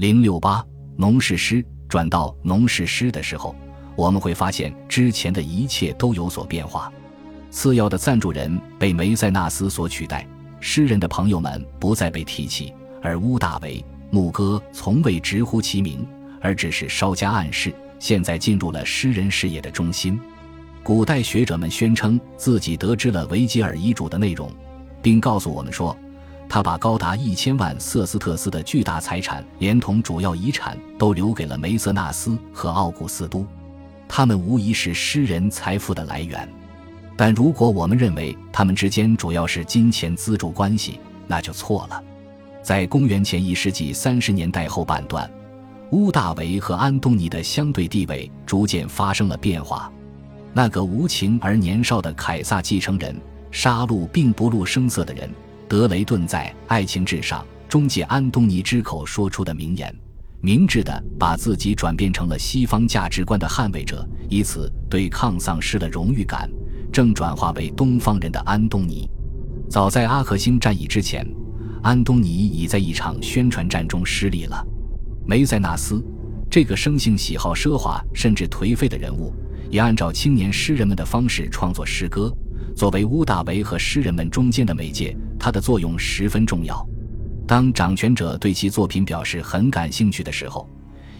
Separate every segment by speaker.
Speaker 1: 零六八农事诗转到农事诗的时候，我们会发现之前的一切都有所变化。次要的赞助人被梅塞纳斯所取代，诗人的朋友们不再被提起，而乌大维、牧歌从未直呼其名，而只是稍加暗示，现在进入了诗人事业的中心。古代学者们宣称自己得知了维吉尔遗嘱的内容，并告诉我们说。他把高达一千万瑟斯特斯的巨大财产，连同主要遗产，都留给了梅瑟纳斯和奥古斯都。他们无疑是诗人财富的来源。但如果我们认为他们之间主要是金钱资助关系，那就错了。在公元前一世纪三十年代后半段，乌大维和安东尼的相对地位逐渐发生了变化。那个无情而年少的凯撒继承人，杀戮并不露声色的人。德雷顿在《爱情至上》中借安东尼之口说出的名言，明智地把自己转变成了西方价值观的捍卫者，以此对抗丧失了荣誉感，正转化为东方人的安东尼。早在阿克星战役之前，安东尼已在一场宣传战中失利了。梅塞纳斯这个生性喜好奢华甚至颓废的人物，也按照青年诗人们的方式创作诗歌。作为乌大维和诗人们中间的媒介，它的作用十分重要。当掌权者对其作品表示很感兴趣的时候，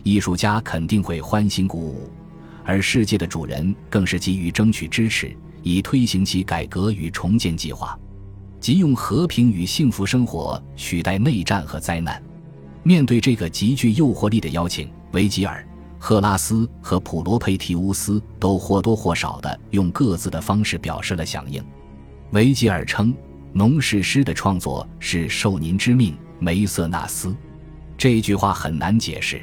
Speaker 1: 艺术家肯定会欢欣鼓舞，而世界的主人更是急于争取支持，以推行其改革与重建计划，即用和平与幸福生活取代内战和灾难。面对这个极具诱惑力的邀请，维吉尔。赫拉斯和普罗佩提乌斯都或多或少地用各自的方式表示了响应。维吉尔称：“农事诗的创作是受您之命，梅瑟纳斯。”这句话很难解释。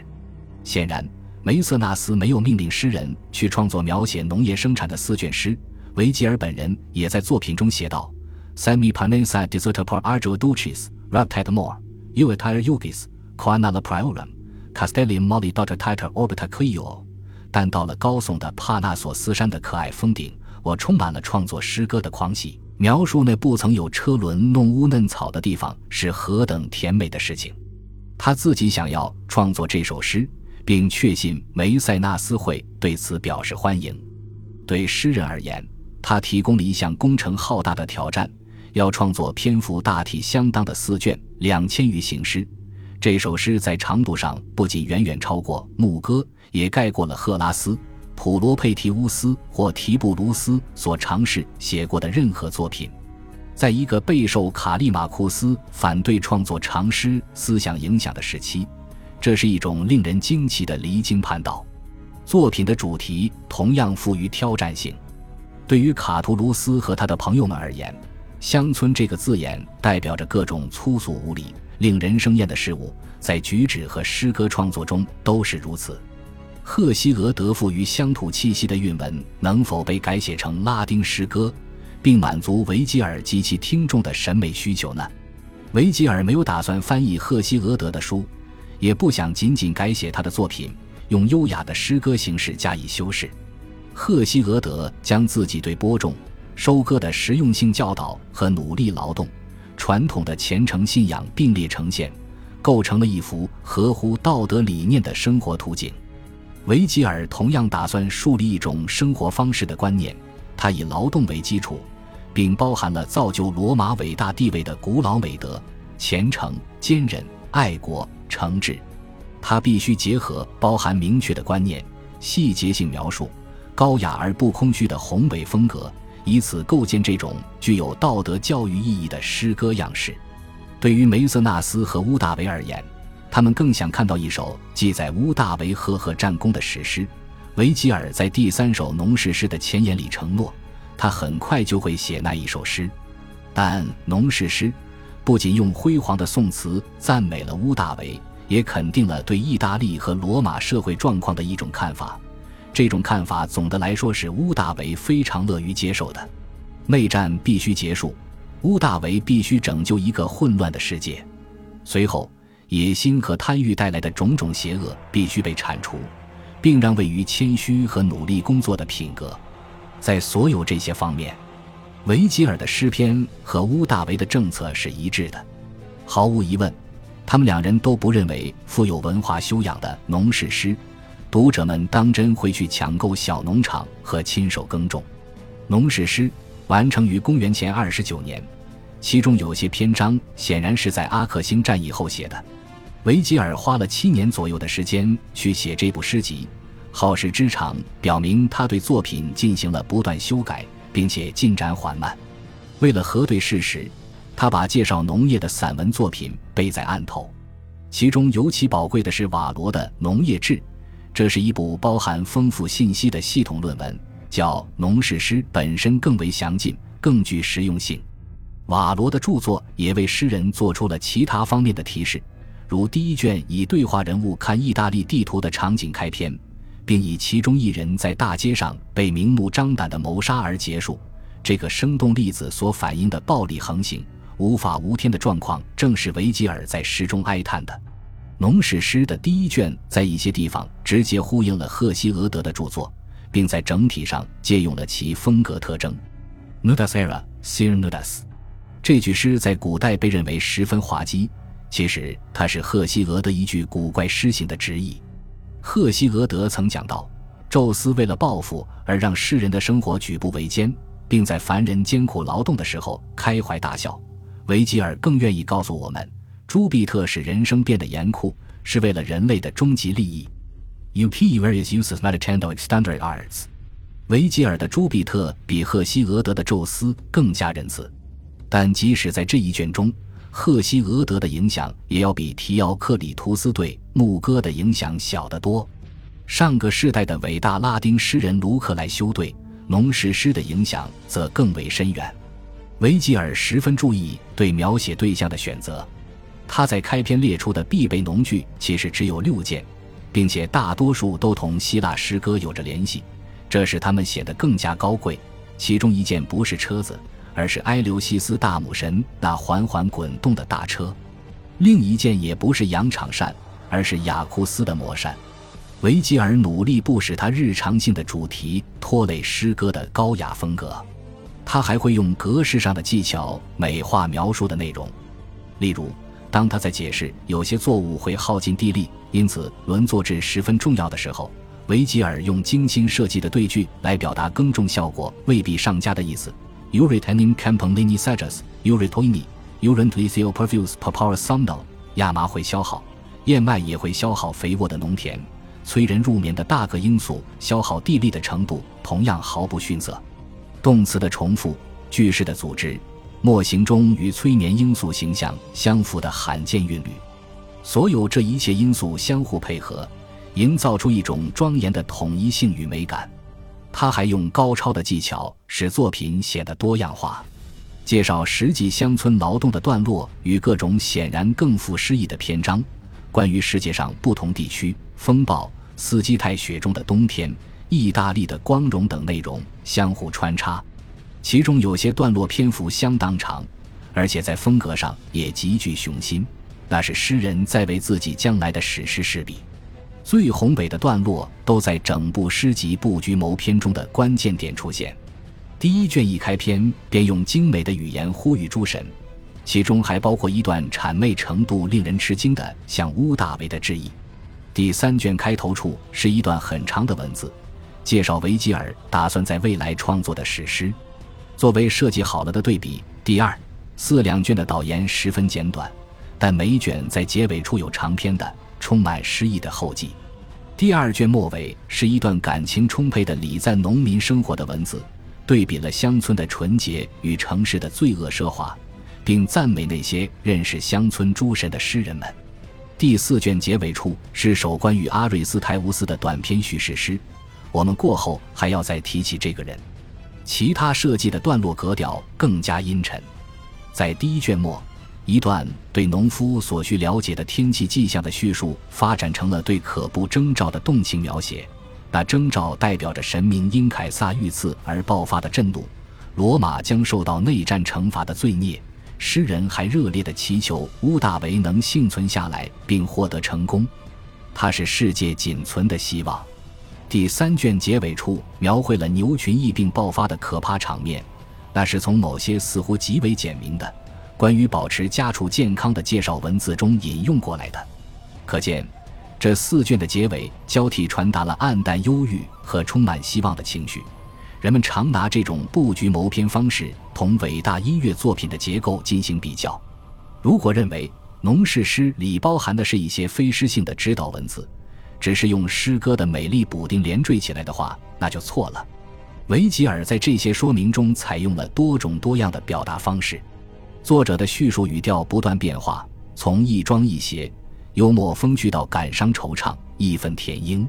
Speaker 1: 显然，梅瑟纳斯没有命令诗人去创作描写农业生产的四卷诗。维吉尔本人也在作品中写道：“Semi panensa deserta por arjo ducis raptat more, uetire yugis, quana la priorum。” Castelli Molly Daughter Orbita Quio，但到了高耸的帕纳索斯山的可爱峰顶，我充满了创作诗歌的狂喜。描述那不曾有车轮弄污嫩草的地方是何等甜美的事情。他自己想要创作这首诗，并确信梅塞纳斯会对此表示欢迎。对诗人而言，他提供了一项工程浩大的挑战，要创作篇幅大体相当的四卷两千余行诗。这首诗在长度上不仅远远超过《牧歌》，也盖过了赫拉斯、普罗佩提乌斯或提布鲁斯所尝试写过的任何作品。在一个备受卡利马库斯反对创作长诗思想影响的时期，这是一种令人惊奇的离经叛道。作品的主题同样富于挑战性。对于卡图卢斯和他的朋友们而言，“乡村”这个字眼代表着各种粗俗无礼。令人生厌的事物，在举止和诗歌创作中都是如此。赫西俄德富于乡土气息的韵文能否被改写成拉丁诗歌，并满足维吉尔及其听众的审美需求呢？维吉尔没有打算翻译赫西俄德的书，也不想仅仅改写他的作品，用优雅的诗歌形式加以修饰。赫西俄德将自己对播种、收割的实用性教导和努力劳动。传统的虔诚信仰并列呈现，构成了一幅合乎道德理念的生活图景。维吉尔同样打算树立一种生活方式的观念，他以劳动为基础，并包含了造就罗马伟大地位的古老美德：虔诚、坚韧、爱国、诚挚。他必须结合包含明确的观念、细节性描述、高雅而不空虚的宏伟风格。以此构建这种具有道德教育意义的诗歌样式。对于梅瑟纳斯和乌大维而言，他们更想看到一首记载乌大维赫赫战功的史诗。维吉尔在第三首农事诗的前言里承诺，他很快就会写那一首诗。但农事诗不仅用辉煌的颂词赞美了乌大维，也肯定了对意大利和罗马社会状况的一种看法。这种看法总的来说是乌大维非常乐于接受的。内战必须结束，乌大维必须拯救一个混乱的世界。随后，野心和贪欲带来的种种邪恶必须被铲除，并让位于谦虚和努力工作的品格。在所有这些方面，维吉尔的诗篇和乌大维的政策是一致的。毫无疑问，他们两人都不认为富有文化修养的农事诗，读者们当真会去抢购小农场和亲手耕种。农事诗完成于公元前二十九年，其中有些篇章显然是在阿克星战役后写的。维吉尔花了七年左右的时间去写这部诗集，耗时之长表明他对作品进行了不断修改，并且进展缓慢。为了核对事实。他把介绍农业的散文作品背在案头，其中尤其宝贵的是瓦罗的《农业志》，这是一部包含丰富信息的系统论文，叫农事诗本身更为详尽，更具实用性。瓦罗的著作也为诗人做出了其他方面的提示，如第一卷以对话人物看意大利地图的场景开篇，并以其中一人在大街上被明目张胆的谋杀而结束。这个生动例子所反映的暴力横行。无法无天的状况，正是维吉尔在诗中哀叹的。农史诗的第一卷在一些地方直接呼应了赫西俄德的著作，并在整体上借用了其风格特征。Nudas era, sir Nudas。这句诗在古代被认为十分滑稽，其实它是赫西俄德一句古怪诗行的直译。赫西俄德曾讲到，宙斯为了报复而让世人的生活举步维艰，并在凡人艰苦劳动的时候开怀大笑。维吉尔更愿意告诉我们，朱庇特使人生变得严酷，是为了人类的终极利益。U P various uses meditando extended arts。维吉尔的朱庇特比赫西俄德的宙斯更加仁慈，但即使在这一卷中，赫西俄德的影响也要比提奥克里图斯对牧歌的影响小得多。上个世代的伟大拉丁诗人卢克莱修对农事诗的影响则更为深远。维吉尔十分注意对描写对象的选择，他在开篇列出的必备农具其实只有六件，并且大多数都同希腊诗歌有着联系，这使他们显得更加高贵。其中一件不是车子，而是埃留西斯大母神那缓缓滚动的大车；另一件也不是羊场扇，而是雅库斯的魔扇。维吉尔努力不使他日常性的主题拖累诗歌的高雅风格。他还会用格式上的技巧美化描述的内容，例如，当他在解释有些作物会耗尽地力，因此轮作制十分重要的时候，维吉尔用精心设计的对句来表达耕种效果未必上佳的意思。Uretanim campolini sagas, uretoini, urentlisio perfus papara sumno。亚麻会消耗，燕麦也会消耗肥沃的农田，催人入眠的大个罂粟消耗地力的程度同样毫不逊色。动词的重复，句式的组织，模型中与催眠因素形象相符的罕见韵律，所有这一切因素相互配合，营造出一种庄严的统一性与美感。他还用高超的技巧使作品显得多样化，介绍实际乡村劳动的段落与各种显然更富诗意的篇章，关于世界上不同地区风暴、斯基泰雪中的冬天。意大利的光荣等内容相互穿插，其中有些段落篇幅相当长，而且在风格上也极具雄心。那是诗人在为自己将来的史诗试笔。最宏伟的段落都在整部诗集布局谋篇中的关键点出现。第一卷一开篇便用精美的语言呼吁诸神，其中还包括一段谄媚程度令人吃惊的向乌大维的致意。第三卷开头处是一段很长的文字。介绍维吉尔打算在未来创作的史诗，作为设计好了的对比。第二、四两卷的导言十分简短，但每卷在结尾处有长篇的、充满诗意的后记。第二卷末尾是一段感情充沛的礼赞农民生活的文字，对比了乡村的纯洁与城市的罪恶奢华，并赞美那些认识乡村诸神的诗人们。第四卷结尾处是首关于阿瑞斯泰乌斯的短篇叙事诗。我们过后还要再提起这个人。其他设计的段落格调更加阴沉。在第一卷末，一段对农夫所需了解的天气迹象的叙述发展成了对可怖征兆的动情描写。那征兆代表着神明因凯撒遇刺而爆发的震怒，罗马将受到内战惩罚的罪孽。诗人还热烈地祈求乌大维能幸存下来并获得成功，他是世界仅存的希望。第三卷结尾处描绘了牛群疫病爆发的可怕场面，那是从某些似乎极为简明的、关于保持家畜健康的介绍文字中引用过来的。可见，这四卷的结尾交替传达了暗淡忧郁和充满希望的情绪。人们常拿这种布局谋篇方式同伟大音乐作品的结构进行比较。如果认为农事诗里包含的是一些非诗性的指导文字，只是用诗歌的美丽补丁连缀起来的话，那就错了。维吉尔在这些说明中采用了多种多样的表达方式，作者的叙述语调不断变化，从亦庄亦谐、幽默风趣到感伤惆怅、义愤填膺。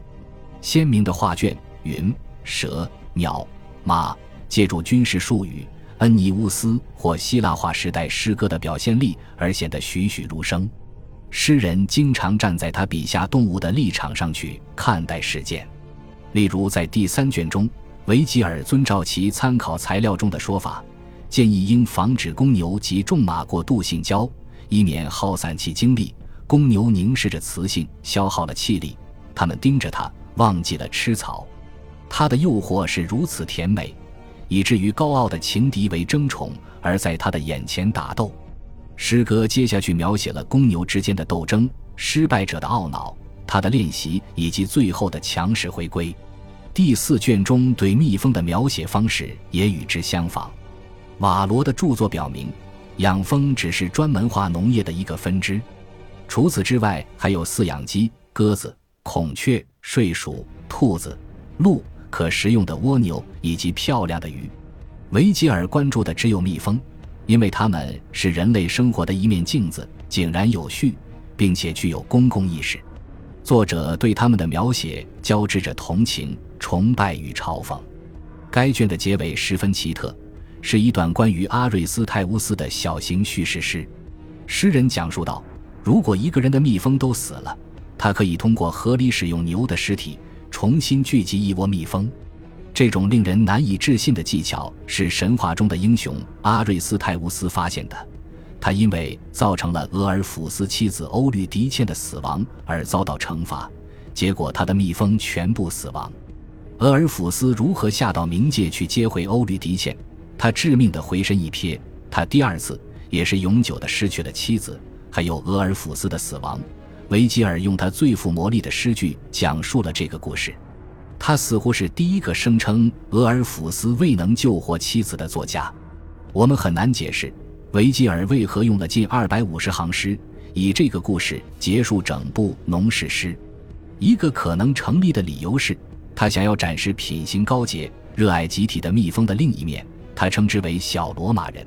Speaker 1: 鲜明的画卷，云、蛇、鸟。马借助军事术语、恩尼乌斯或希腊化时代诗歌的表现力而显得栩栩如生。诗人经常站在他笔下动物的立场上去看待事件，例如在第三卷中，维吉尔遵照其参考材料中的说法，建议应防止公牛及重马过度性交，以免耗散其精力。公牛凝视着雌性，消耗了气力，它们盯着它，忘记了吃草。他的诱惑是如此甜美，以至于高傲的情敌为争宠，而在他的眼前打斗。诗歌接下去描写了公牛之间的斗争、失败者的懊恼、他的练习以及最后的强势回归。第四卷中对蜜蜂的描写方式也与之相仿。瓦罗的著作表明，养蜂只是专门化农业的一个分支。除此之外，还有饲养鸡、鸽子、孔雀、睡鼠、兔子、鹿。可食用的蜗牛以及漂亮的鱼，维吉尔关注的只有蜜蜂，因为它们是人类生活的一面镜子，井然有序，并且具有公共意识。作者对他们的描写交织着同情、崇拜与嘲讽。该卷的结尾十分奇特，是一段关于阿瑞斯泰乌斯的小型叙事诗。诗人讲述道：如果一个人的蜜蜂都死了，他可以通过合理使用牛的尸体。重新聚集一窝蜜蜂，这种令人难以置信的技巧是神话中的英雄阿瑞斯泰乌斯发现的。他因为造成了俄尔甫斯妻子欧律狄茜的死亡而遭到惩罚，结果他的蜜蜂全部死亡。俄尔甫斯如何下到冥界去接回欧律狄茜？他致命的回身一瞥，他第二次也是永久的失去了妻子，还有俄尔甫斯的死亡。维吉尔用他最富魔力的诗句讲述了这个故事。他似乎是第一个声称俄尔甫斯未能救活妻子的作家。我们很难解释维吉尔为何用了近二百五十行诗，以这个故事结束整部农事诗。一个可能成立的理由是，他想要展示品行高洁、热爱集体的蜜蜂的另一面。他称之为小罗马人。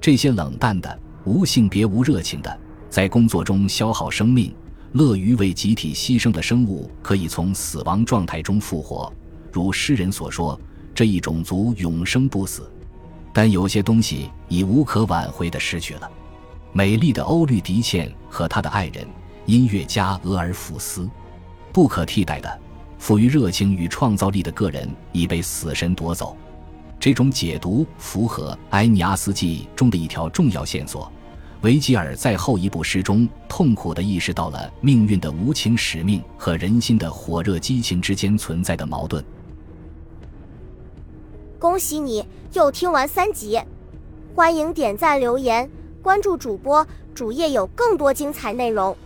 Speaker 1: 这些冷淡的、无性别、无热情的，在工作中消耗生命。乐于为集体牺牲的生物可以从死亡状态中复活，如诗人所说，这一种族永生不死。但有些东西已无可挽回的失去了。美丽的欧律狄茜和他的爱人音乐家俄尔甫斯，不可替代的、富于热情与创造力的个人已被死神夺走。这种解读符合《埃尼阿斯纪》中的一条重要线索。维吉尔在后一部诗中痛苦地意识到了命运的无情使命和人心的火热激情之间存在的矛盾。
Speaker 2: 恭喜你又听完三集，欢迎点赞、留言、关注主播，主页有更多精彩内容。